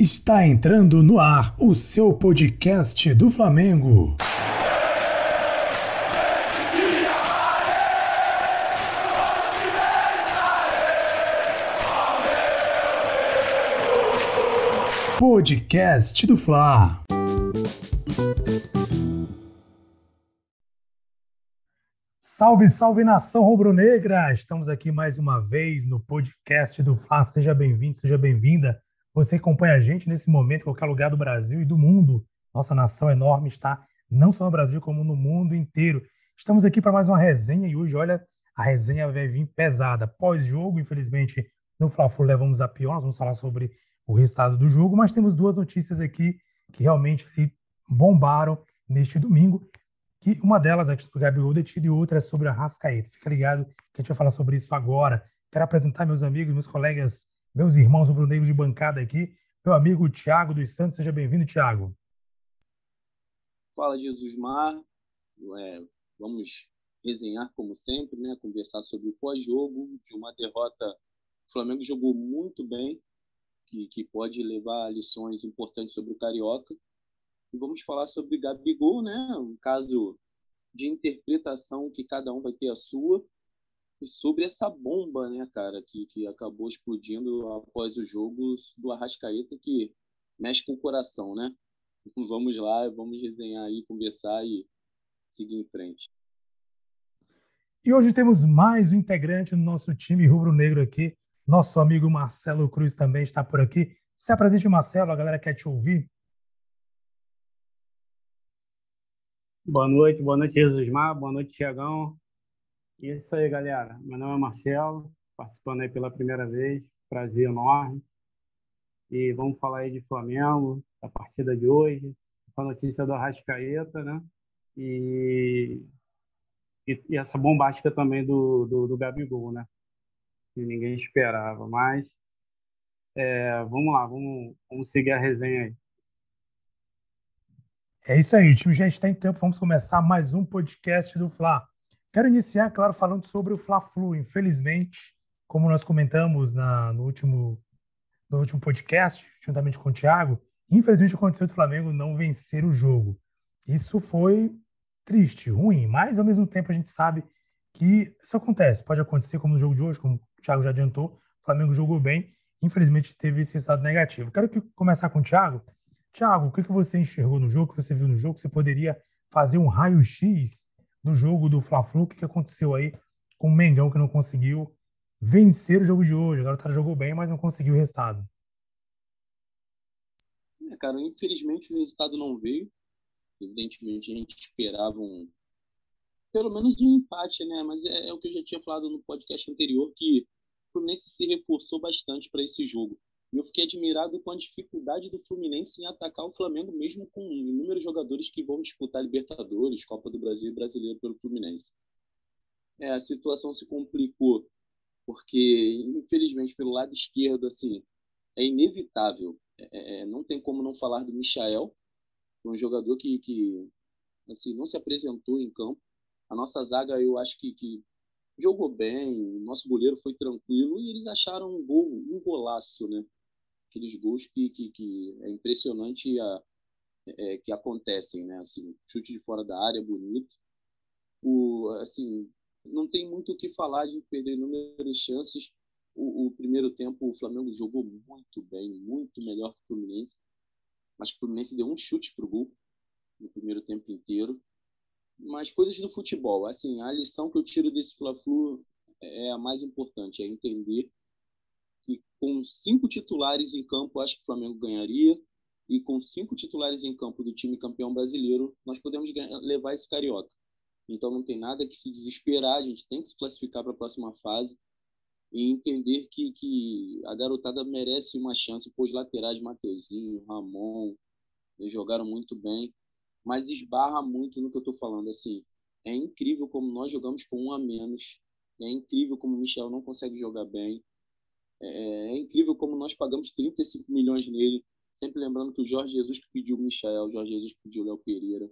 Está entrando no ar o seu podcast do Flamengo. Podcast do Fla. Salve, salve nação rubro-negra! Estamos aqui mais uma vez no podcast do Fla. Seja bem-vindo, seja bem-vinda. Você acompanha a gente nesse momento em qualquer lugar do Brasil e do mundo. Nossa nação enorme está não só no Brasil, como no mundo inteiro. Estamos aqui para mais uma resenha e hoje, olha, a resenha vai vir pesada. Pós-jogo, infelizmente, no Fla-Flu levamos a pior. Nós vamos falar sobre o resultado do jogo, mas temos duas notícias aqui que realmente bombaram neste domingo. Que uma delas é do Gabigol detido e outra é sobre a Rascaeta. Fica ligado que a gente vai falar sobre isso agora. Quero apresentar meus amigos, meus colegas meus irmãos rubro-negros de bancada aqui, meu amigo Tiago dos Santos. Seja bem-vindo, Tiago. Fala, Jesus Mar. É, vamos resenhar como sempre, né? conversar sobre o pós-jogo de uma derrota. O Flamengo jogou muito bem, que, que pode levar lições importantes sobre o Carioca. E vamos falar sobre Gabigol, né? um caso de interpretação que cada um vai ter a sua sobre essa bomba, né, cara, que, que acabou explodindo após o jogo do Arrascaeta, que mexe com o coração, né? Vamos lá, vamos resenhar aí, conversar e seguir em frente. E hoje temos mais um integrante do nosso time rubro-negro aqui. Nosso amigo Marcelo Cruz também está por aqui. Se apresente, Marcelo, a galera quer te ouvir. Boa noite, boa noite, Jesus Mar, boa noite, Tiagão. E é isso aí, galera. Meu nome é Marcelo, participando aí pela primeira vez. Prazer enorme. E vamos falar aí de Flamengo, da partida de hoje, essa notícia do Arrascaeta, né? E, e, e, essa bombástica também do, do, do Gabigol, né? Que ninguém esperava. Mas é, vamos lá, vamos, vamos seguir a resenha aí. É isso aí, o time já está em. Vamos começar mais um podcast do Fla. Quero iniciar, claro, falando sobre o Fla-Flu. Infelizmente, como nós comentamos na, no, último, no último podcast, juntamente com o Thiago, infelizmente aconteceu do Flamengo não vencer o jogo. Isso foi triste, ruim, mas ao mesmo tempo a gente sabe que isso acontece. Pode acontecer como no jogo de hoje, como o Thiago já adiantou, o Flamengo jogou bem, infelizmente teve esse resultado negativo. Quero que, começar com o Thiago. Thiago, o que, que você enxergou no jogo, o que você viu no jogo? Você poderia fazer um raio-x do jogo do Fla-Flu, o que aconteceu aí com o Mengão que não conseguiu vencer o jogo de hoje. Agora o cara jogou bem, mas não conseguiu o resultado. É, cara, infelizmente o resultado não veio. Evidentemente a gente esperava um pelo menos um empate, né? Mas é, é o que eu já tinha falado no podcast anterior que o Fluminense se reforçou bastante para esse jogo. Eu fiquei admirado com a dificuldade do Fluminense em atacar o Flamengo, mesmo com inúmeros jogadores que vão disputar Libertadores, Copa do Brasil e Brasileiro pelo Fluminense. É, a situação se complicou porque, infelizmente, pelo lado esquerdo, assim, é inevitável. É, é, é não tem como não falar do Michael, um jogador que, que assim, não se apresentou em campo. A nossa zaga, eu acho que, que jogou bem, nosso goleiro foi tranquilo e eles acharam um gol, um golaço, né? Aqueles gols que, que, que é impressionante a, é, que acontecem, né? Assim, chute de fora da área, bonito. O, assim, não tem muito o que falar de perder inúmeras chances. O, o, primeiro tempo o Flamengo jogou muito bem, muito melhor que o Fluminense. Mas o Fluminense deu um chute pro gol no primeiro tempo inteiro. Mas coisas do futebol, assim, a lição que eu tiro desse Fla-Flu é a mais importante, é entender que com cinco titulares em campo, acho que o Flamengo ganharia. E com cinco titulares em campo do time campeão brasileiro, nós podemos ganhar, levar esse carioca. Então não tem nada que se desesperar, a gente tem que se classificar para a próxima fase e entender que, que a garotada merece uma chance. Pois laterais, Mateuzinho, Ramon, eles jogaram muito bem, mas esbarra muito no que eu estou falando. Assim, é incrível como nós jogamos com um a menos, é incrível como o Michel não consegue jogar bem. É, é, incrível como nós pagamos 35 milhões nele, sempre lembrando que o Jorge Jesus que pediu o Michel, o Jorge Jesus que pediu o Léo Pereira.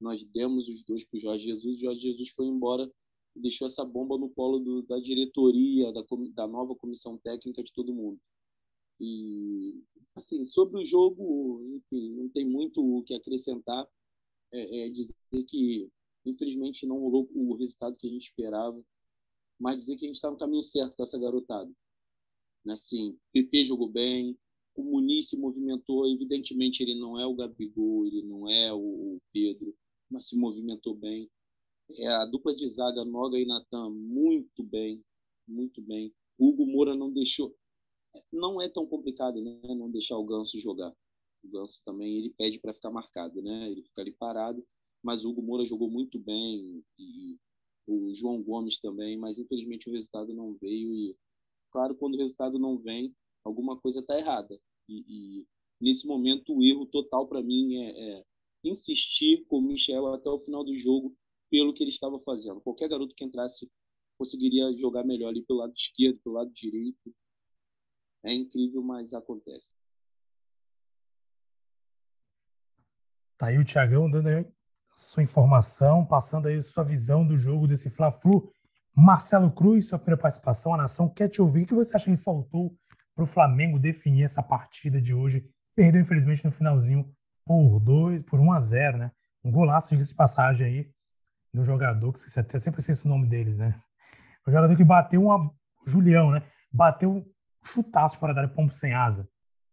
Nós demos os dois para o Jorge Jesus, o Jorge Jesus foi embora e deixou essa bomba no colo do, da diretoria, da, da nova comissão técnica de todo mundo. E, assim, sobre o jogo, enfim, não tem muito o que acrescentar. É, é dizer que, infelizmente, não rolou o resultado que a gente esperava, mas dizer que a gente está no caminho certo com essa garotada. Assim, PP jogou bem, o Muniz se movimentou, evidentemente ele não é o Gabigol, ele não é o Pedro, mas se movimentou bem. É, a dupla de zaga, Noga e Natan, muito bem, muito bem. O Hugo Moura não deixou. Não é tão complicado, né? Não deixar o Ganso jogar. O Ganso também ele pede para ficar marcado, né? Ele fica ali parado. Mas o Hugo Moura jogou muito bem e o João Gomes também, mas infelizmente o resultado não veio e claro quando o resultado não vem alguma coisa está errada e, e, nesse momento o erro total para mim é, é insistir com o Michel até o final do jogo pelo que ele estava fazendo. Qualquer garoto que entrasse conseguiria jogar melhor ali pelo lado esquerdo, pelo lado direito. É incrível, mas acontece. Tá aí o Thiagão dando aí sua informação, passando aí sua visão do jogo desse Fla-Flu. Marcelo Cruz, sua primeira participação, a nação quer te ouvir. O que você acha que faltou para o Flamengo definir essa partida de hoje? Perdeu, infelizmente, no finalzinho por 2, por 1 a 0 né? Um golaço, de passagem aí, do jogador, que você até sempre esquece o nome deles, né? O jogador que bateu uma. Julião, né? Bateu um chutaço fora da área, pombo sem asa.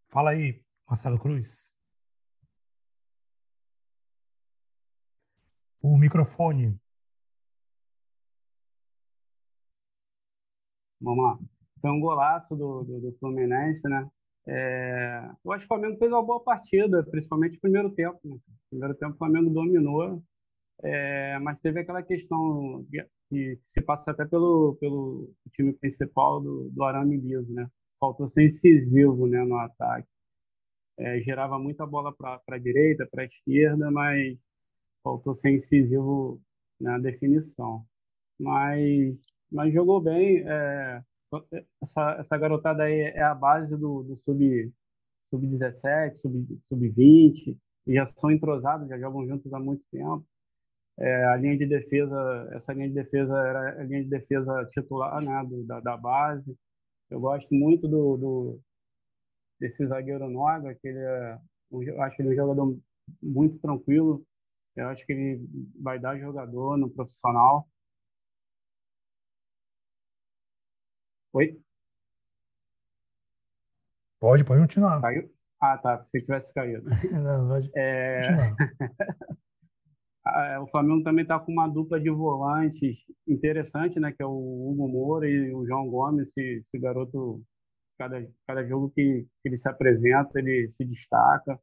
Fala aí, Marcelo Cruz. O microfone. Vamos lá. Foi um golaço do, do, do Fluminense, né? É, eu acho que o Flamengo fez uma boa partida, principalmente no primeiro tempo. Né? No primeiro tempo o Flamengo dominou, é, mas teve aquela questão que, que, se passa até pelo, pelo time principal do, do Arame Liso, né? Faltou ser incisivo né, no ataque. É, gerava muita bola para a direita, para a esquerda, mas faltou ser incisivo na definição. Mas, mas jogou bem. É, essa, essa garotada aí é a base do, do sub, sub-17, sub, sub-20, e já são entrosados, já jogam juntos há muito tempo. É, a linha de defesa, essa linha de defesa era a linha de defesa titular né, do, da, da base. Eu gosto muito do, do desse zagueiro Noga, que ele é, eu acho que ele é um jogador muito tranquilo, eu acho que ele vai dar jogador no profissional. Oi? Pode, pode continuar. Caiu? Ah, tá. Se tivesse caído. Não, pode é... Ah, o Flamengo também está com uma dupla de volantes interessante, né? Que é o Hugo Moura e o João Gomes. Esse, esse garoto, cada, cada jogo que, que ele se apresenta, ele se destaca.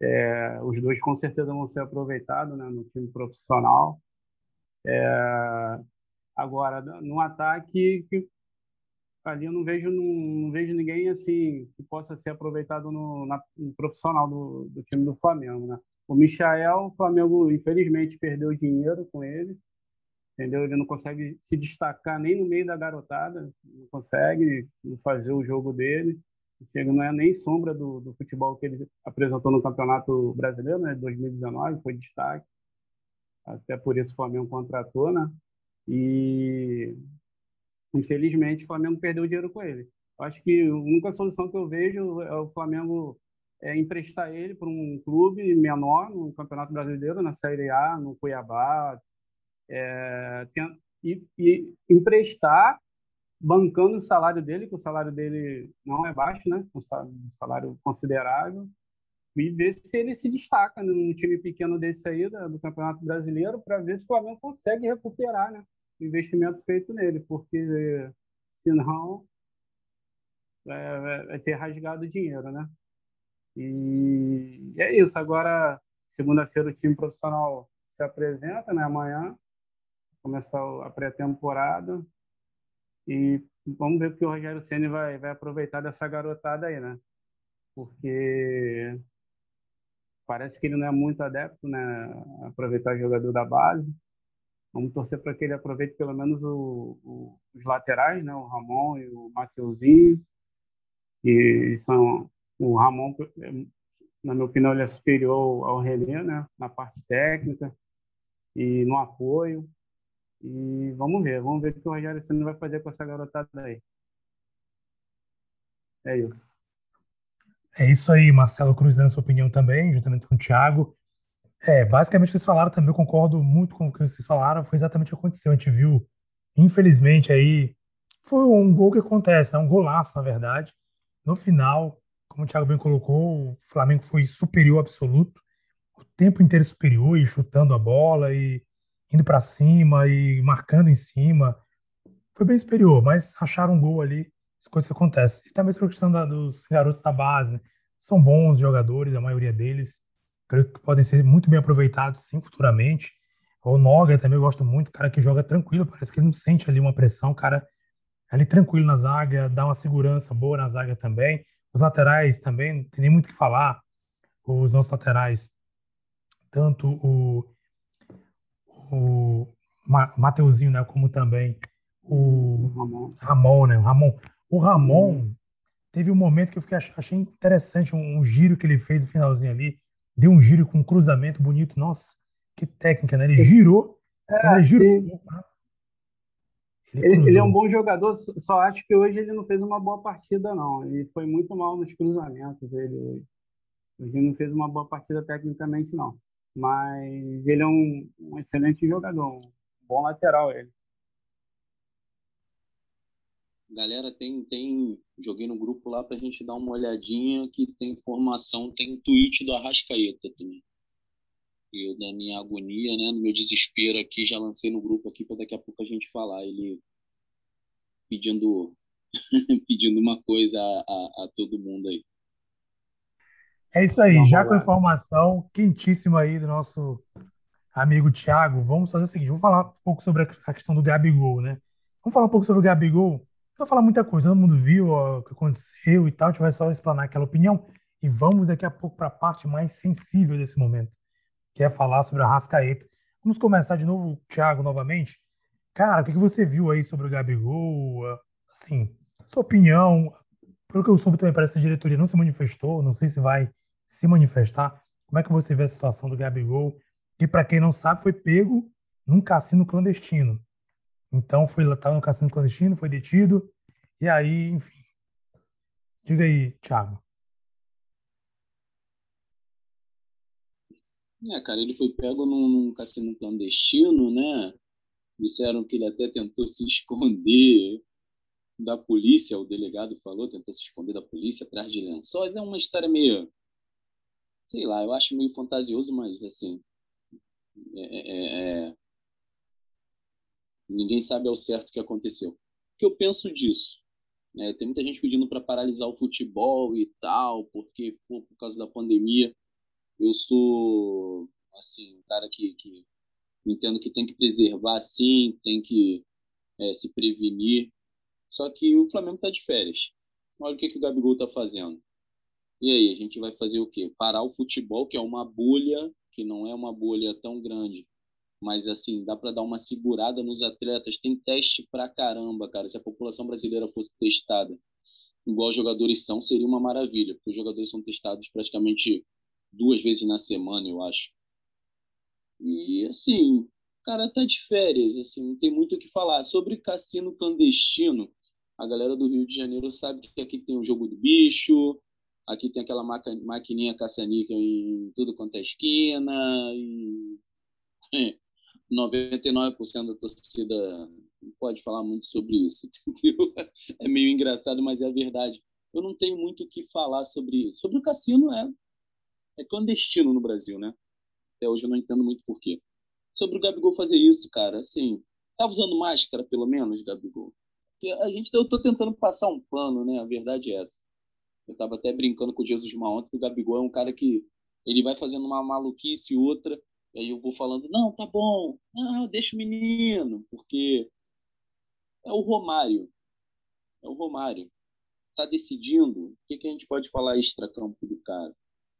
É, os dois com certeza vão ser aproveitados né, no time profissional. É, agora, no ataque, que, ali eu não vejo, não, não, vejo ninguém assim que possa ser aproveitado no, na, no profissional do, do, time do Flamengo. Né? O Michael, o Flamengo infelizmente perdeu dinheiro com ele, entendeu? Ele não consegue se destacar nem no meio da garotada, não consegue fazer o jogo dele chega não é nem sombra do, do futebol que ele apresentou no Campeonato Brasileiro, né, de 2019, foi destaque. Até por isso o Flamengo contratou, né? E infelizmente o Flamengo perdeu dinheiro com ele. Acho que a única solução que eu vejo é o Flamengo é, emprestar ele para um clube menor no Campeonato Brasileiro, na Série A, no Cuiabá, é, tem, e, e emprestar bancando o salário dele, que o salário dele não é baixo, né? Um salário considerável, e ver se ele se destaca num time pequeno desse aí do Campeonato Brasileiro, para ver se o Flamengo consegue recuperar, né? Investimento feito nele, porque senão é, vai ter rasgado dinheiro, né? E é isso. Agora, segunda-feira, o time profissional se apresenta, né? Amanhã, começar a pré-temporada. E vamos ver o que o Rogério Ceni vai, vai aproveitar dessa garotada aí, né? Porque parece que ele não é muito adepto, né? Aproveitar jogador da base. Vamos torcer para que ele aproveite pelo menos o, o, os laterais, né? O Ramon e o Mateuzinho. E são o Ramon, na minha opinião, ele é superior ao René, né? Na parte técnica e no apoio. E vamos ver, vamos ver o que o Rogério Senna vai fazer com essa garotada aí. É isso. É isso aí, Marcelo Cruz dando sua opinião também, juntamente com o Thiago. É, basicamente o que vocês falaram também, eu concordo muito com o que vocês falaram, foi exatamente o que aconteceu. A gente viu, infelizmente, aí, foi um gol que acontece, né? um golaço, na verdade. No final, como o Thiago bem colocou, o Flamengo foi superior absoluto, o tempo inteiro superior, e chutando a bola, e indo para cima, e marcando em cima. Foi bem superior, mas acharam um gol ali, as coisas acontecem. E também a questão da, dos garotos da base, né? São bons jogadores, a maioria deles. Creio que podem ser muito bem aproveitados, sim, futuramente. O Noga também eu gosto muito, cara que joga tranquilo, parece que ele não sente ali uma pressão, cara ali tranquilo na zaga, dá uma segurança boa na zaga também. Os laterais também, não tem nem muito o que falar. Os nossos laterais, tanto o, o Mateuzinho, né, como também o Ramon, Ramon né? O Ramon, o Ramon teve um momento que eu fiquei, achei interessante, um, um, giro que ele fez no finalzinho ali. Deu um giro com um cruzamento bonito. Nossa, que técnica, né? Ele girou. É, ele girou. Ele, ele, é um bom jogador, só acho que hoje ele não fez uma boa partida, não. Ele foi muito mal nos cruzamentos. Ele hoje, ele não fez uma boa partida tecnicamente, não. Mas ele é um, um excelente jogador, um bom lateral ele. Galera, tem, tem. Joguei no grupo lá pra gente dar uma olhadinha que tem informação, tem tweet do Arrascaeta também. Eu, da minha agonia, né, no meu desespero aqui, já lancei no grupo aqui para daqui a pouco a gente falar. Ele pedindo, pedindo uma coisa a, a, a todo mundo aí. É isso aí, já com a informação quentíssima aí do nosso amigo Thiago, vamos fazer o seguinte, vamos falar um pouco sobre a questão do Gabigol, né? Vamos falar um pouco sobre o Gabigol. Não falar muita coisa, todo mundo viu ó, o que aconteceu e tal, a gente vai só explanar aquela opinião e vamos daqui a pouco para a parte mais sensível desse momento, que é falar sobre a Rascaeta. Vamos começar de novo, Thiago, novamente. Cara, o que você viu aí sobre o Gabigol? Assim, sua opinião, pelo que eu soube também parece que a diretoria não se manifestou, não sei se vai se manifestar. Como é que você vê a situação do Gabigol? Que, para quem não sabe, foi pego num cassino clandestino. Então, foi estava no cassino clandestino, foi detido, e aí, enfim. Diga aí, Thiago. É, cara, ele foi pego num, num cassino clandestino, né? Disseram que ele até tentou se esconder da polícia, o delegado falou, tentou se esconder da polícia atrás de lençóis. É uma história meio sei lá, eu acho meio fantasioso, mas assim, é, é, é... ninguém sabe ao certo o que aconteceu. O que eu penso disso? É, tem muita gente pedindo para paralisar o futebol e tal, porque pô, por causa da pandemia. Eu sou assim um cara que, que entendo que tem que preservar, sim, tem que é, se prevenir. Só que o Flamengo está de férias. Olha o que, que o Gabigol está fazendo. E aí, a gente vai fazer o quê? Parar o futebol, que é uma bolha, que não é uma bolha tão grande, mas assim, dá para dar uma segurada nos atletas. Tem teste pra caramba, cara. Se a população brasileira fosse testada igual os jogadores são, seria uma maravilha, porque os jogadores são testados praticamente duas vezes na semana, eu acho. E assim, o cara tá de férias, assim, não tem muito o que falar. Sobre cassino clandestino, a galera do Rio de Janeiro sabe que aqui tem o jogo do bicho, Aqui tem aquela maquininha caçanica em tudo quanto é esquina. E 99% da torcida não pode falar muito sobre isso, entendeu? É meio engraçado, mas é a verdade. Eu não tenho muito o que falar sobre isso. Sobre o cassino, é, é clandestino no Brasil, né? Até hoje eu não entendo muito porquê. Sobre o Gabigol fazer isso, cara, assim, tá usando máscara, pelo menos, Gabigol? Porque a gente, eu tô tentando passar um pano, né? A verdade é essa. Eu estava até brincando com o Jesus uma ontem que o Gabigol é um cara que ele vai fazendo uma maluquice e outra, e aí eu vou falando, não, tá bom, ah, deixa o menino, porque é o Romário. É o Romário. Tá decidindo. O que, que a gente pode falar extra-campo do cara?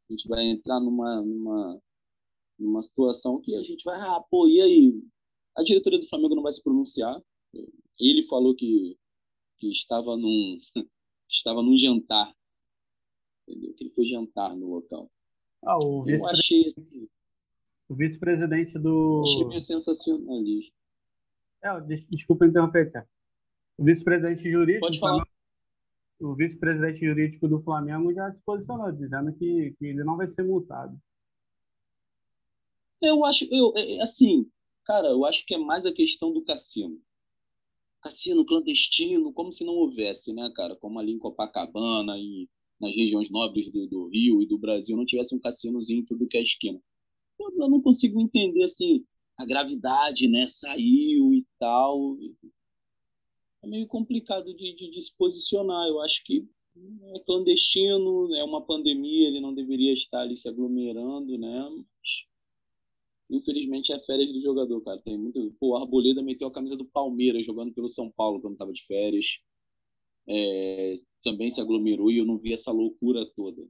A gente vai entrar numa, numa, numa situação que a gente vai, ah, pô, e aí? A diretoria do Flamengo não vai se pronunciar. Ele falou que, que estava num, estava num jantar entendeu? Que ele foi jantar no local. Ah, o Eu achei assim, o vice-presidente do. Achei meio sensacionalista. É, desculpa interromper, Tiago. O vice-presidente jurídico. Pode falar. O vice-presidente jurídico do Flamengo já se posicionou, dizendo que, que ele não vai ser multado. Eu acho, eu, é, é, assim, cara, eu acho que é mais a questão do cassino. Cassino clandestino, como se não houvesse, né, cara? Como ali em Copacabana e nas regiões nobres do, do Rio e do Brasil não tivesse um cassinozinho em tudo que é esquina. Eu, não consigo entender, assim, a gravidade, né? Saiu e tal. É meio complicado de, de, de se posicionar. Eu acho que é clandestino, é uma pandemia, ele não deveria estar ali se aglomerando, né? Mas, infelizmente é férias do jogador, cara. Tem muito. Pô, o Arboleda meteu a camisa do Palmeiras jogando pelo São Paulo quando estava de férias. É, também se aglomerou e eu não vi essa loucura toda,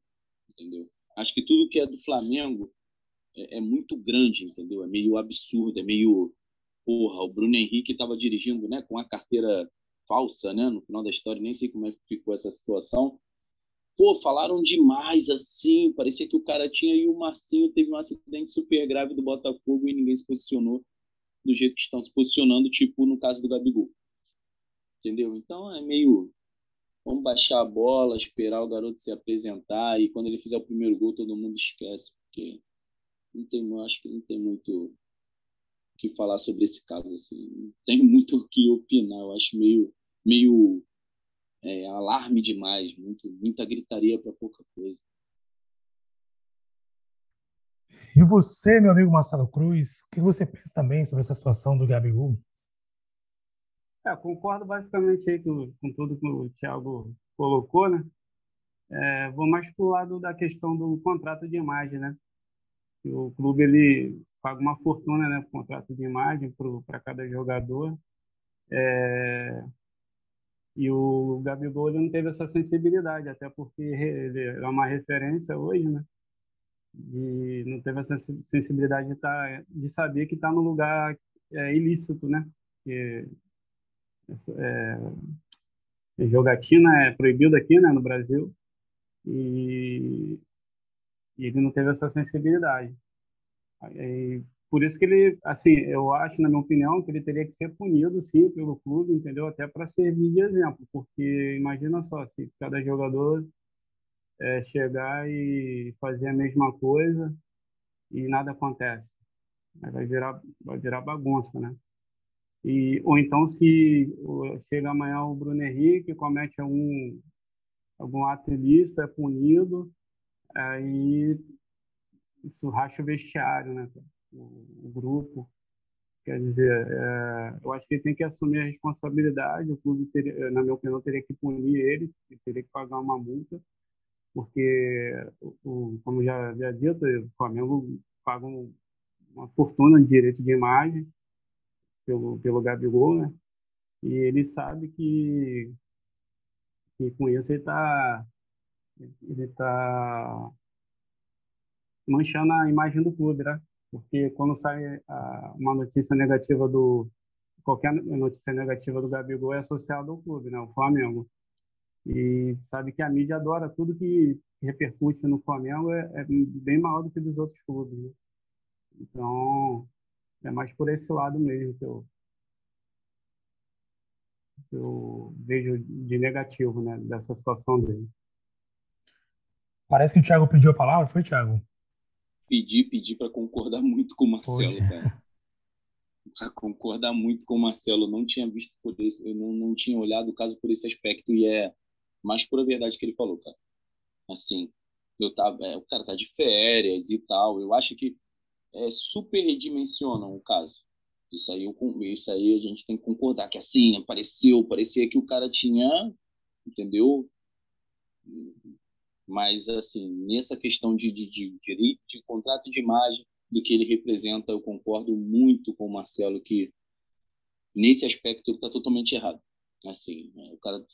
entendeu? Acho que tudo que é do Flamengo é, é muito grande, entendeu? É meio absurdo, é meio porra. O Bruno Henrique estava dirigindo, né, com a carteira falsa, né? No final da história, nem sei como é que ficou essa situação. Pô, falaram demais assim, parecia que o cara tinha e o Marcinho teve um acidente super grave do Botafogo e ninguém se posicionou do jeito que estão se posicionando, tipo no caso do Gabigol. Entendeu? Então é meio vamos baixar a bola, esperar o garoto se apresentar e quando ele fizer o primeiro gol todo mundo esquece, porque não tem, acho que não tem muito o que falar sobre esse caso assim, não tem muito o que opinar, eu acho meio meio é, alarme demais, muito, muita gritaria para pouca coisa. E você, meu amigo Marcelo Cruz, o que você pensa também sobre essa situação do Gabigol? É, concordo basicamente aí com, com tudo que o Thiago colocou, né? É, vou mais para o lado da questão do contrato de imagem, né? O clube ele paga uma fortuna, né, pro contrato de imagem para cada jogador. É, e o Gabigol não teve essa sensibilidade, até porque ele é uma referência hoje, né? E não teve essa sensibilidade de, tá, de saber que está no lugar é, ilícito, né? Que é, jogatina é proibido aqui, né, no Brasil, e, e ele não teve essa sensibilidade. E, por isso que ele, assim, eu acho, na minha opinião, que ele teria que ser punido, sim, pelo clube, entendeu? Até para servir de exemplo, porque imagina só, se cada jogador é, chegar e fazer a mesma coisa e nada acontece. Vai virar, vai virar bagunça, né? E, ou então, se chega amanhã o Bruno Henrique, comete algum, algum ato ilícito, é punido, aí isso racha o vestiário, né? O, o grupo. Quer dizer, é, eu acho que ele tem que assumir a responsabilidade, o clube, teria, na minha opinião, teria que punir ele, teria que pagar uma multa, porque, o, como já, já dito, o Flamengo paga uma fortuna de direito de imagem, pelo, pelo Gabigol, né? E ele sabe que, que com isso ele está ele tá manchando a imagem do clube, né? Porque quando sai a, uma notícia negativa do qualquer notícia negativa do Gabigol é associada ao clube, né? O Flamengo. E sabe que a mídia adora tudo que repercute no Flamengo é, é bem maior do que dos outros clubes. Né? Então, é mais por esse lado mesmo que eu, que eu vejo de negativo né, dessa situação dele. Parece que o Thiago pediu a palavra, foi, Thiago? Pedi, pedi para concordar muito com o Marcelo, cara. Para concordar muito com o Marcelo. Não tinha visto por esse, eu não, não tinha olhado o caso por esse aspecto e é mais pura verdade que ele falou, cara. Assim, eu tava, é, o cara tá de férias e tal. Eu acho que é, superdimensionam o caso. Isso aí, eu, isso aí a gente tem que concordar que assim, apareceu, parecia que o cara tinha, entendeu? Mas, assim, nessa questão de, de, de, de, de contrato de imagem, do que ele representa, eu concordo muito com o Marcelo que nesse aspecto ele está totalmente errado. Assim, né, o cara,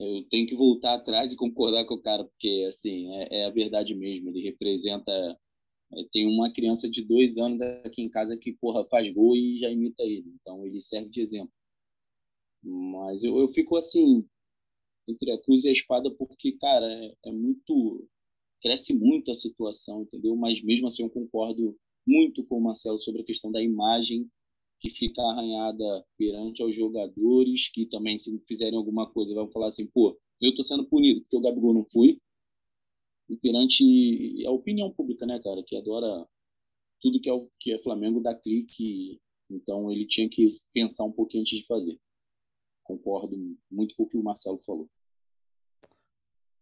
eu tenho que voltar atrás e concordar com o cara, porque, assim, é, é a verdade mesmo. Ele representa tem uma criança de dois anos aqui em casa que, porra, faz gol e já imita ele. Então, ele serve de exemplo. Mas eu, eu fico assim, entre a cruz e a espada, porque, cara, é, é muito. Cresce muito a situação, entendeu? Mas mesmo assim, eu concordo muito com o Marcelo sobre a questão da imagem que fica arranhada perante aos jogadores, que também, se fizerem alguma coisa, vão falar assim, pô, eu estou sendo punido porque o Gabigol não foi. E perante a opinião pública, né, cara, que adora tudo que é, o, que é Flamengo dá clique. Então ele tinha que pensar um pouquinho antes de fazer. Concordo muito com o que o Marcelo falou.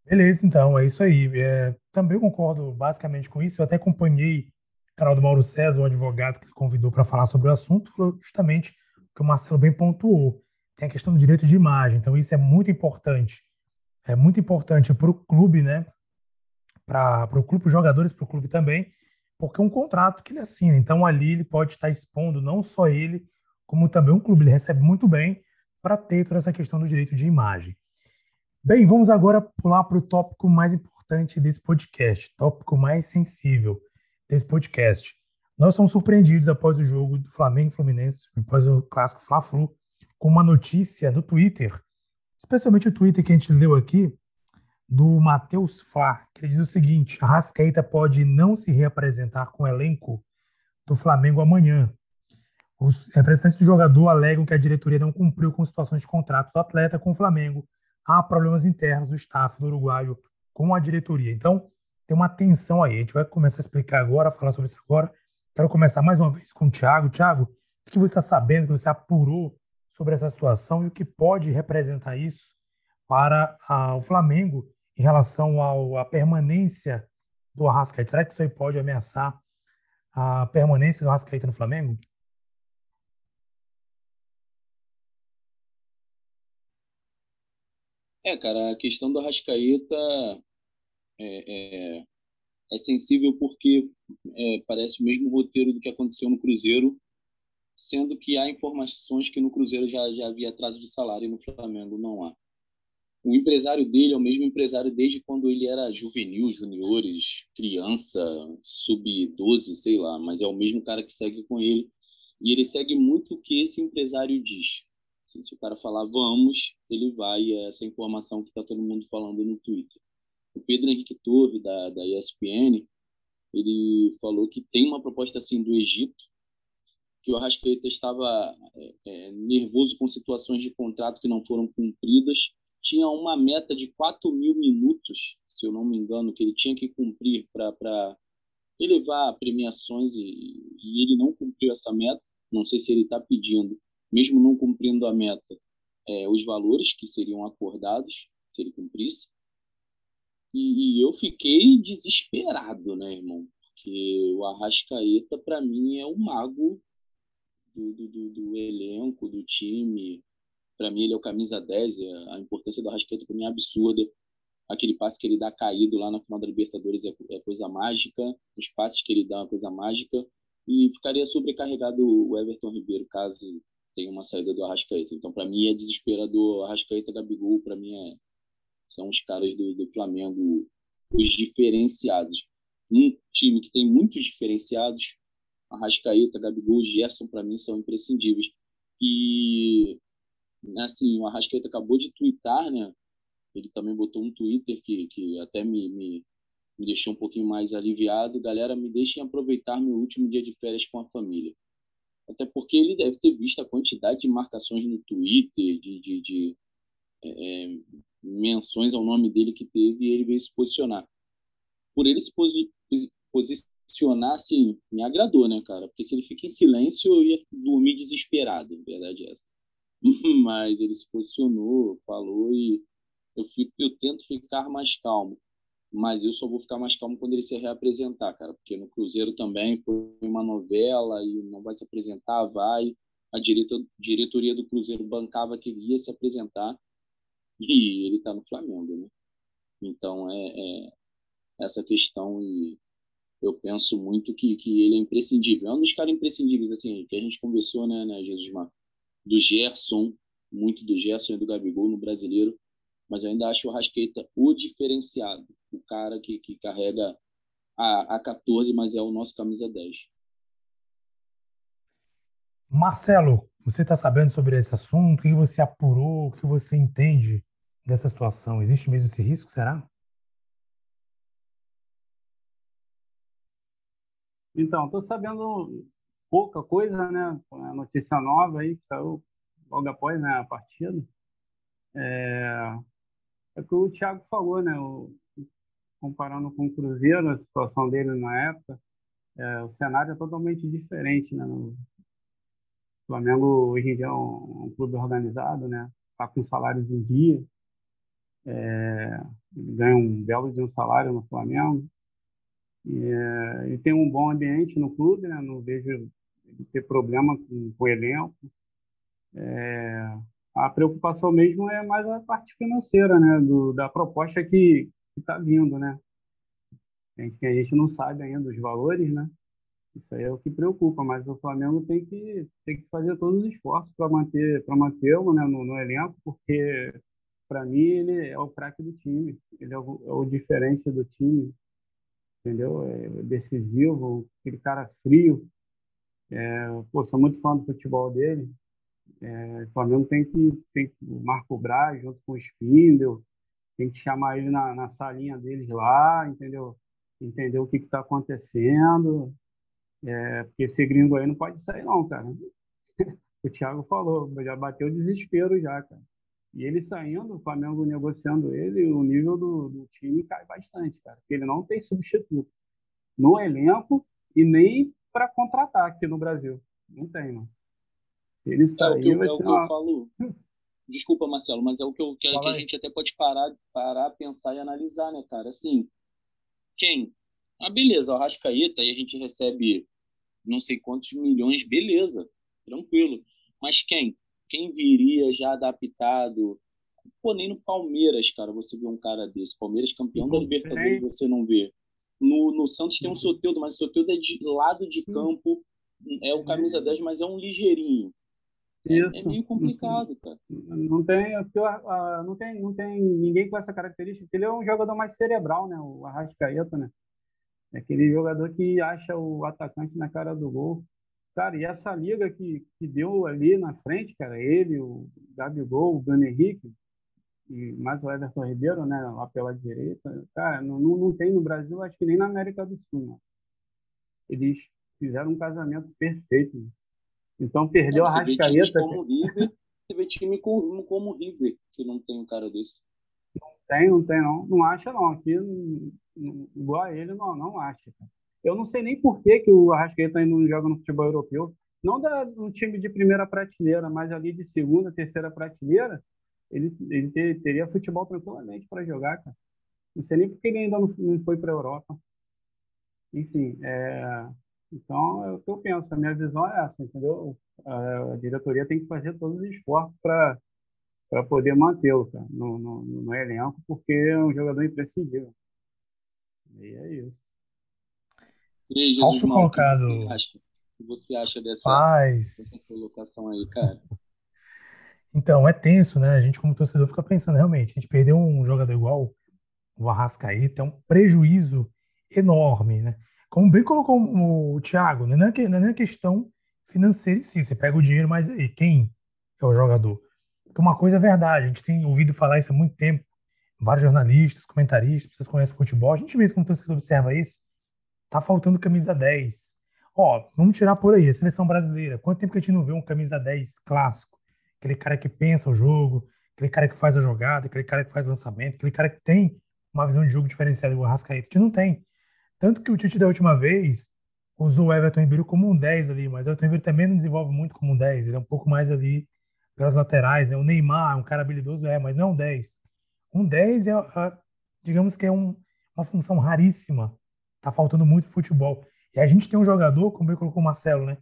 Beleza, então, é isso aí. É, também concordo basicamente com isso. Eu até acompanhei o canal do Mauro César, o advogado que ele convidou para falar sobre o assunto, foi justamente o que o Marcelo bem pontuou. Tem a questão do direito de imagem, então isso é muito importante. É muito importante para o clube, né? Para o clube, os jogadores, para o clube também, porque é um contrato que ele assina. Então ali ele pode estar expondo não só ele, como também um clube. Ele recebe muito bem para ter toda essa questão do direito de imagem. Bem, vamos agora pular para o tópico mais importante desse podcast, tópico mais sensível desse podcast. Nós somos surpreendidos após o jogo do Flamengo Fluminense, após o clássico Fla-Flu, com uma notícia no Twitter, especialmente o Twitter que a gente leu aqui, do Matheus Flá, que ele diz o seguinte: a Rascaeta pode não se reapresentar com o elenco do Flamengo amanhã. Os representantes do jogador alegam que a diretoria não cumpriu com situações de contrato do atleta com o Flamengo há problemas internos do staff do uruguaio com a diretoria. Então, tem uma tensão aí. A gente vai começar a explicar agora, falar sobre isso agora. Quero começar mais uma vez com o Thiago. Thiago, o que você está sabendo, que você apurou sobre essa situação e o que pode representar isso para a, o Flamengo em relação à permanência do Arrascaeta? Será que isso aí pode ameaçar a permanência do Arrascaeta no Flamengo? É, cara, a questão do Arrascaeta é, é, é sensível porque é, parece o mesmo roteiro do que aconteceu no Cruzeiro, sendo que há informações que no Cruzeiro já, já havia atraso de salário e no Flamengo não há. O empresário dele é o mesmo empresário desde quando ele era juvenil, juniores, criança, sub-12, sei lá, mas é o mesmo cara que segue com ele. E ele segue muito o que esse empresário diz. Se o cara falar vamos, ele vai. É essa informação que está todo mundo falando no Twitter. O Pedro Henrique Torre, da, da ESPN, ele falou que tem uma proposta assim do Egito, que o Arrascaeta estava é, é, nervoso com situações de contrato que não foram cumpridas. Tinha uma meta de 4 mil minutos, se eu não me engano, que ele tinha que cumprir para elevar premiações e, e ele não cumpriu essa meta. Não sei se ele está pedindo mesmo não cumprindo a meta, é, os valores que seriam acordados, se ele cumprisse. E, e eu fiquei desesperado, né, irmão? Porque o Arrascaeta, para mim, é o mago do, do, do, elenco, do time. Para mim, ele é o camisa 10. É, a importância do Arrascaeta para mim é absurda. Aquele passe que ele dá caído lá na final da Libertadores é, é coisa mágica. Os passes que ele dá é coisa mágica. E ficaria sobrecarregado o Everton Ribeiro caso tem uma saída do Arrascaeta. Então, para mim, é desesperador. Arrascaeta, Gabigol, para mim, é, são os caras do, do Flamengo, os diferenciados. Um time que tem muitos diferenciados, Arrascaeta, Gabigol, Gerson, para mim, são imprescindíveis. E, assim, o Arrascaeta acabou de twittar, né? Ele também botou um Twitter que, que até me, me, me deixou um pouquinho mais aliviado. Galera, me deixem aproveitar meu último dia de férias com a família. Até porque ele deve ter visto a quantidade de marcações no Twitter, de, de, de é, é, menções ao nome dele que teve, e ele veio se posicionar. Por ele se posi posicionar, assim, me agradou, né, cara? Porque se ele fica em silêncio, eu ia dormir desesperado, na verdade é essa. Mas ele se posicionou, falou, e eu, fico, eu tento ficar mais calmo mas eu só vou ficar mais calmo quando ele se reapresentar, cara, porque no Cruzeiro também foi uma novela e não vai se apresentar, vai. A diretoria do Cruzeiro bancava que ele ia se apresentar e ele está no Flamengo, né? Então é, é, essa questão e eu penso muito que, que ele é imprescindível. É um dos caras imprescindíveis, assim, que a gente conversou, né, né Jesus Mar? Do Gerson, muito do Gerson e do Gabigol no brasileiro mas eu ainda acho o Rasqueta o diferenciado, o cara que, que carrega a, a 14, mas é o nosso camisa 10. Marcelo, você está sabendo sobre esse assunto? O que você apurou? O que você entende dessa situação? Existe mesmo esse risco, será? Então, estou sabendo pouca coisa, né? A notícia nova aí que saiu logo após né, a partida. É, é o que o Thiago falou, né? O, comparando com o Cruzeiro, a situação dele na época, é, o cenário é totalmente diferente, né? O Flamengo hoje em dia é um, um clube organizado, né? Tá com salários em dia, é, ele ganha um belo de um salário no Flamengo. E, é, tem um bom ambiente no clube, né? não vejo ele ter problema com, com o elenco. É, a preocupação mesmo é mais a parte financeira, né? Do, da proposta que está vindo, né? A gente, a gente não sabe ainda os valores, né? Isso aí é o que preocupa, mas o Flamengo tem que, tem que fazer todos os esforços para manter para mantê-lo né, no, no elenco, porque para mim ele é o craque do time, ele é o, é o, diferente do time, entendeu? É decisivo, aquele cara frio. É, pô, sou muito fã do futebol dele. É, o Flamengo tem que tem que o Marco Braz junto com o Spindel, tem que chamar ele na, na salinha deles lá, entendeu? Entender o que está acontecendo, é, porque esse gringo aí não pode sair não, cara. o Thiago falou, já bateu desespero já, cara. E ele saindo, o Flamengo negociando ele, o nível do, do time cai bastante, cara. Porque ele não tem substituto no elenco e nem para contratar aqui no Brasil. Não tem, mano. Se ele sair, é o que, vai é ser uma... eu falo. Desculpa, Marcelo, mas é o que, eu, que, que a gente até pode parar, parar, pensar e analisar, né, cara? Assim, quem? Ah, beleza, o Arrascaeta, aí a gente recebe não sei quantos milhões, beleza, tranquilo. Mas quem? quem viria já adaptado. Pô, nem no Palmeiras, cara, você vê um cara desse. Palmeiras campeão da Libertadores, você não vê. No, no Santos tem um Soteudo, mas o Soteudo é de lado de campo, é o camisa 10, mas é um ligeirinho. É, é meio complicado, cara. Não tem, não tem, não tem ninguém com essa característica. Ele é um jogador mais cerebral, né? O Arrascaeta, né? É aquele jogador que acha o atacante na cara do gol. Cara, e essa liga que, que deu ali na frente, cara, ele, o Gabigol, o Bruno Henrique, e mais o Everton Ribeiro, né, lá pela direita, cara, não, não, não tem no Brasil, acho que nem na América do Sul, né? Eles fizeram um casamento perfeito. Né? Então perdeu é, a Rascaeta. Como River, você vê time como, como River, que não tem um cara desse. Não tem, não tem, não. Não acha, não. Aqui, igual a ele, não, não acha. Eu não sei nem por que, que o Arrascaeta ainda não joga no futebol europeu. Não da, no time de primeira prateleira, mas ali de segunda, terceira prateleira, ele, ele ter, teria futebol tranquilamente para jogar, cara. Não sei nem porque ele ainda não, não foi para a Europa. Enfim, é, então é o que eu penso. A minha visão é essa, entendeu? A, a diretoria tem que fazer todos os esforços para para poder mantê-lo no, no, no elenco, porque é um jogador imprescindível. E é isso. E aí, Jesus, colocado. O que você acha dessa, Paz. dessa colocação aí, cara? Então, é tenso, né? A gente, como torcedor, fica pensando, realmente, a gente perdeu um jogador igual o Arrascaeta, é um prejuízo enorme, né? Como bem colocou o Thiago, não, é, não é questão financeira em si, você pega o dinheiro, mas aí, quem é o jogador? Porque uma coisa é verdade, a gente tem ouvido falar isso há muito tempo, vários jornalistas, comentaristas, pessoas conhecem futebol, a gente mesmo como torcedor observa isso, Tá faltando camisa 10. Ó, vamos tirar por aí, a seleção brasileira. Quanto tempo que a gente não vê um camisa 10 clássico? Aquele cara que pensa o jogo, aquele cara que faz a jogada, aquele cara que faz o lançamento, aquele cara que tem uma visão de jogo diferenciada igual o Rascaeta. A gente não tem. Tanto que o Tite da última vez usou o Everton Ribeiro como um 10 ali, mas o Everton Ribeiro também não desenvolve muito como um 10, ele é um pouco mais ali pelas laterais, né? O Neymar, um cara habilidoso, é, mas não é um 10. Um 10 é, digamos que é um, uma função raríssima Tá faltando muito futebol. E a gente tem um jogador, como ele colocou o Marcelo, né?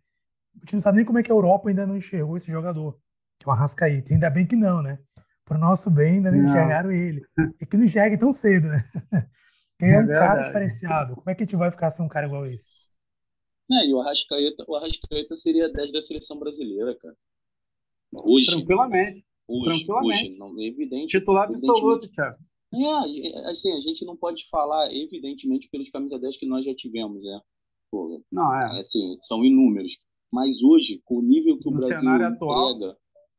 A gente não sabe nem como é que a Europa ainda não enxergou esse jogador, que é o Arrascaíta. Ainda bem que não, né? Pro nosso bem, ainda não, não. enxergaram ele. E que não enxergue tão cedo, né? É, é um verdade. cara diferenciado. Como é que a gente vai ficar sem um cara igual esse? É, e o Arrascaeta, o Arrascaeta seria 10 da seleção brasileira, cara. Hoje. Tranquilamente. Hoje, Tranquilamente. Hoje, não, é evidente. Titular absoluto, Thiago. É, assim, a gente não pode falar, evidentemente, pelos camisa 10 que nós já tivemos, é. Pô, não, é. Assim, são inúmeros. Mas hoje, com o nível que o no Brasil cenário atual... entrega,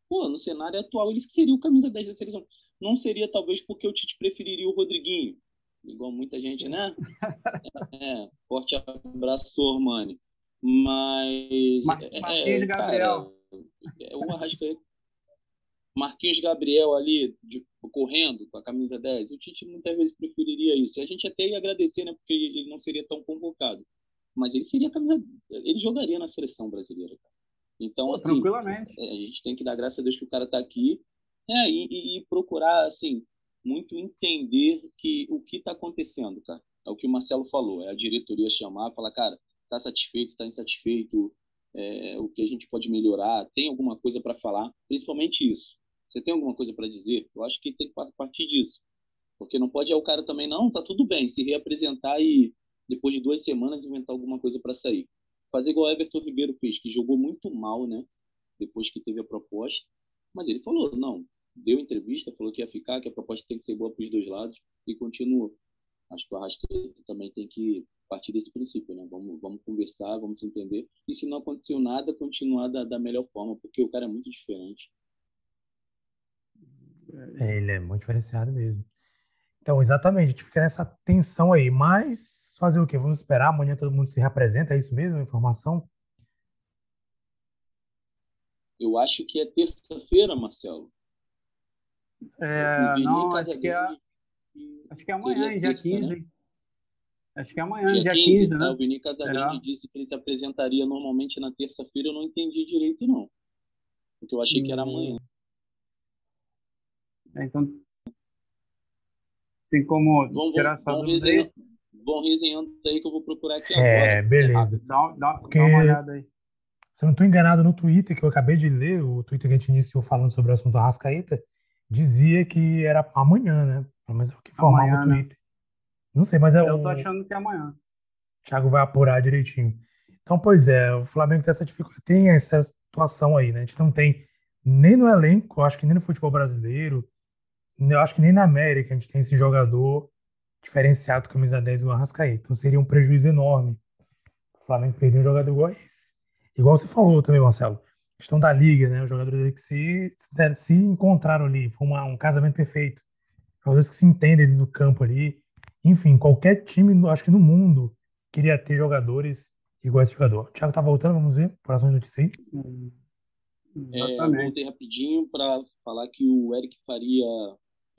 pô, no cenário atual, ele seria o camisa 10 da seleção. Não seria, talvez, porque o Tite preferiria o Rodriguinho. Igual muita gente, né? é, forte abraço, Armani. Mas. Marquinhos é, Gabriel. Cara, é o Arrascaeta Marquinhos Gabriel ali de, correndo com a camisa 10. O Tite muitas vezes preferiria isso. E a gente até ia agradecer, né? Porque ele não seria tão convocado. Mas ele seria camisa. Ele jogaria na seleção brasileira. Então, assim. Tranquilamente. É, a gente tem que dar graças a Deus que o cara está aqui. É, e, e, procurar, assim, muito entender que o que está acontecendo, cara. É o que o Marcelo falou. É a diretoria chamar, falar, cara, tá satisfeito, tá insatisfeito, é, o que a gente pode melhorar, tem alguma coisa para falar, principalmente isso. Você tem alguma coisa para dizer? Eu acho que tem que partir disso. Porque não pode é o cara também, não, tá tudo bem, se reapresentar e depois de duas semanas inventar alguma coisa para sair. Fazer igual o Everton Ribeiro fez, que jogou muito mal, né? Depois que teve a proposta. Mas ele falou, não, deu entrevista, falou que ia ficar, que a proposta tem que ser boa para os dois lados e continuou. Acho que o Arrascaeta também tem que partir desse princípio, né? Vamos, vamos conversar, vamos entender. E se não aconteceu nada, continuar da, da melhor forma, porque o cara é muito diferente. É, ele é muito diferenciado mesmo. Então, exatamente, a gente fica nessa tensão aí. Mas fazer o quê? Vamos esperar, amanhã todo mundo se representa, é isso mesmo, a informação? Eu acho que é terça-feira, Marcelo. É, não, acho que, é, acho que é amanhã, dia 15. Né? Acho que é amanhã, dia, dia 15, 15 né? O Vini Casagrande é. disse que ele se apresentaria normalmente na terça-feira, eu não entendi direito, não. Porque eu achei hum. que era amanhã. É, então, tem como vamos, tirar essa vamos resenhando, resenhando aí que eu vou procurar aqui é, agora. beleza. Dá, dá, Porque, dá uma olhada aí. Se eu não estou enganado no Twitter, que eu acabei de ler, o Twitter que a gente iniciou falando sobre o assunto do Arrascaeta, dizia que era amanhã, né? Mas é o que formava amanhã, o né? Twitter. Né? Não sei, mas é Eu tô achando que é amanhã. O Thiago vai apurar direitinho. Então, pois é, o Flamengo tem essa dificuldade, tem essa situação aí, né? A gente não tem nem no elenco, acho que nem no futebol brasileiro, eu acho que nem na América a gente tem esse jogador diferenciado camisa 10 igual o Arrascaeta. Então seria um prejuízo enorme. O Flamengo perder um jogador igual esse. Igual você falou também, Marcelo. Questão da liga, né? Os jogadores que se, se encontraram ali. Foi uma, um casamento perfeito. Jogadores que se entendem no campo ali. Enfim, qualquer time, acho que no mundo, queria ter jogadores igual esse jogador. O Thiago tá voltando, vamos ver. Próxima notícia aí. É, eu voltei rapidinho para falar que o Eric Faria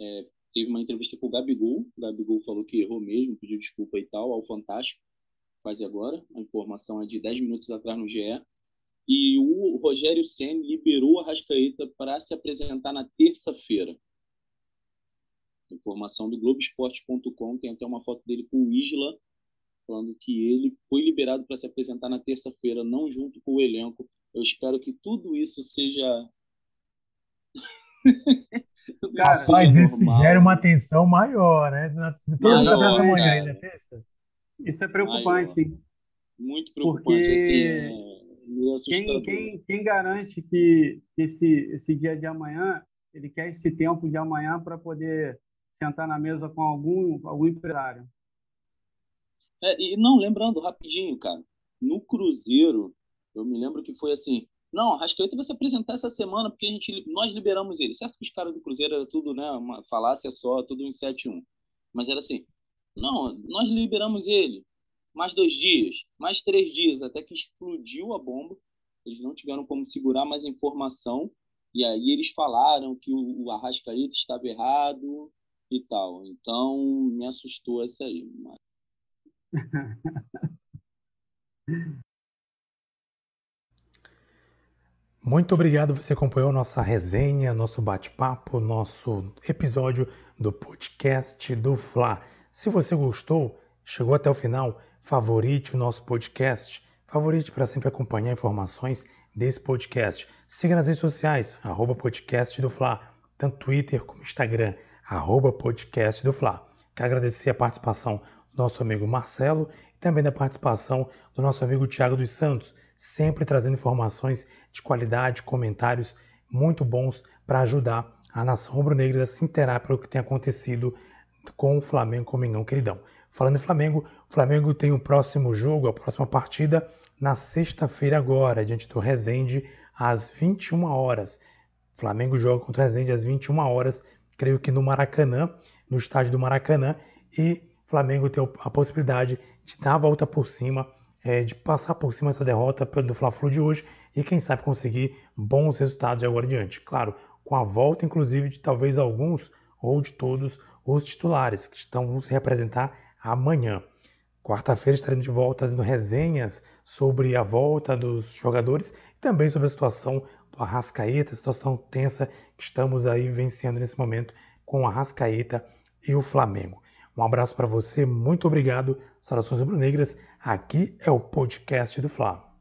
é, teve uma entrevista com o Gabigol. O Gabigol falou que errou mesmo, pediu desculpa e tal, ao Fantástico. Quase agora. A informação é de 10 minutos atrás no GE. E o Rogério Senna liberou a Rascaeta para se apresentar na terça-feira. Informação do Globoesporte.com, tem até uma foto dele com o Isla, falando que ele foi liberado para se apresentar na terça-feira, não junto com o elenco. Eu espero que tudo isso seja Cara, Rapaz, isso normal. gera uma tensão maior, né? Toda maior, da manhã ainda terça. Isso é preocupante. Maior. Muito preocupante. Porque assim, é quem, quem, quem, garante que esse, esse dia de amanhã, ele quer esse tempo de amanhã para poder sentar na mesa com algum, algum empresário? É, e não, lembrando rapidinho, cara, no Cruzeiro, eu me lembro que foi assim, não, Rascaeta vai se apresentar essa semana porque a gente, nós liberamos ele. Certo que os caras do Cruzeiro era tudo, né? Uma falácia só, tudo em 7-1. Mas era assim, não, nós liberamos ele. Mais dois dias, mais três dias, até que explodiu a bomba. Eles não tiveram como segurar mais a informação. E aí eles falaram que o, o Arrascaeta estava errado e tal. Então me assustou essa aí. Mas... Muito obrigado, você acompanhou nossa resenha, nosso bate-papo, nosso episódio do podcast do Fla. Se você gostou, chegou até o final, favorite o nosso podcast, favorite para sempre acompanhar informações desse podcast. Siga nas redes sociais, arroba podcast do Fla, tanto Twitter como Instagram, arroba podcast do Fla. Quero agradecer a participação do nosso amigo Marcelo e também da participação do nosso amigo Tiago dos Santos sempre trazendo informações de qualidade, comentários muito bons para ajudar a nação rubro-negra a se inteirar pelo que tem acontecido com o Flamengo com o Mengão Queridão. Falando em Flamengo, o Flamengo tem o próximo jogo, a próxima partida, na sexta-feira agora, diante do Resende, às 21 horas. O Flamengo joga contra o Resende às 21 horas, creio que no Maracanã, no estádio do Maracanã, e o Flamengo tem a possibilidade de dar a volta por cima é, de passar por cima dessa derrota do Fla-Flu de hoje e quem sabe conseguir bons resultados de agora em diante. Claro, com a volta, inclusive, de talvez alguns ou de todos os titulares que estão vão se representar amanhã. Quarta-feira estaremos de volta fazendo resenhas sobre a volta dos jogadores e também sobre a situação do Arrascaeta, situação tensa que estamos aí vencendo nesse momento com o Arrascaeta e o Flamengo. Um abraço para você, muito obrigado. Saudações rubro-negras. Aqui é o podcast do Flamengo.